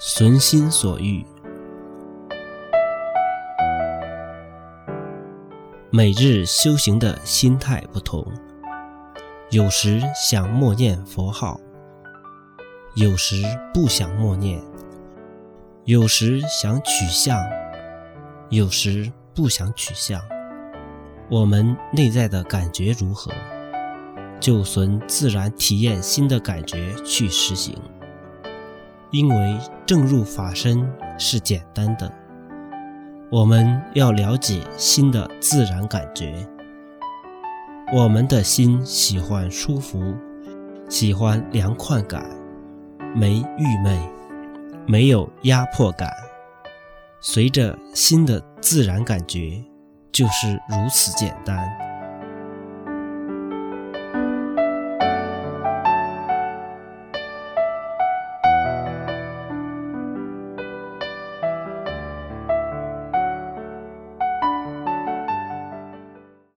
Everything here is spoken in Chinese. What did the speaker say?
随心所欲。每日修行的心态不同，有时想默念佛号，有时不想默念；有时想取相，有时不想取相。我们内在的感觉如何，就随自然体验新的感觉去实行。因为正入法身是简单的。我们要了解心的自然感觉。我们的心喜欢舒服，喜欢凉快感，没郁闷，没有压迫感。随着心的自然感觉，就是如此简单。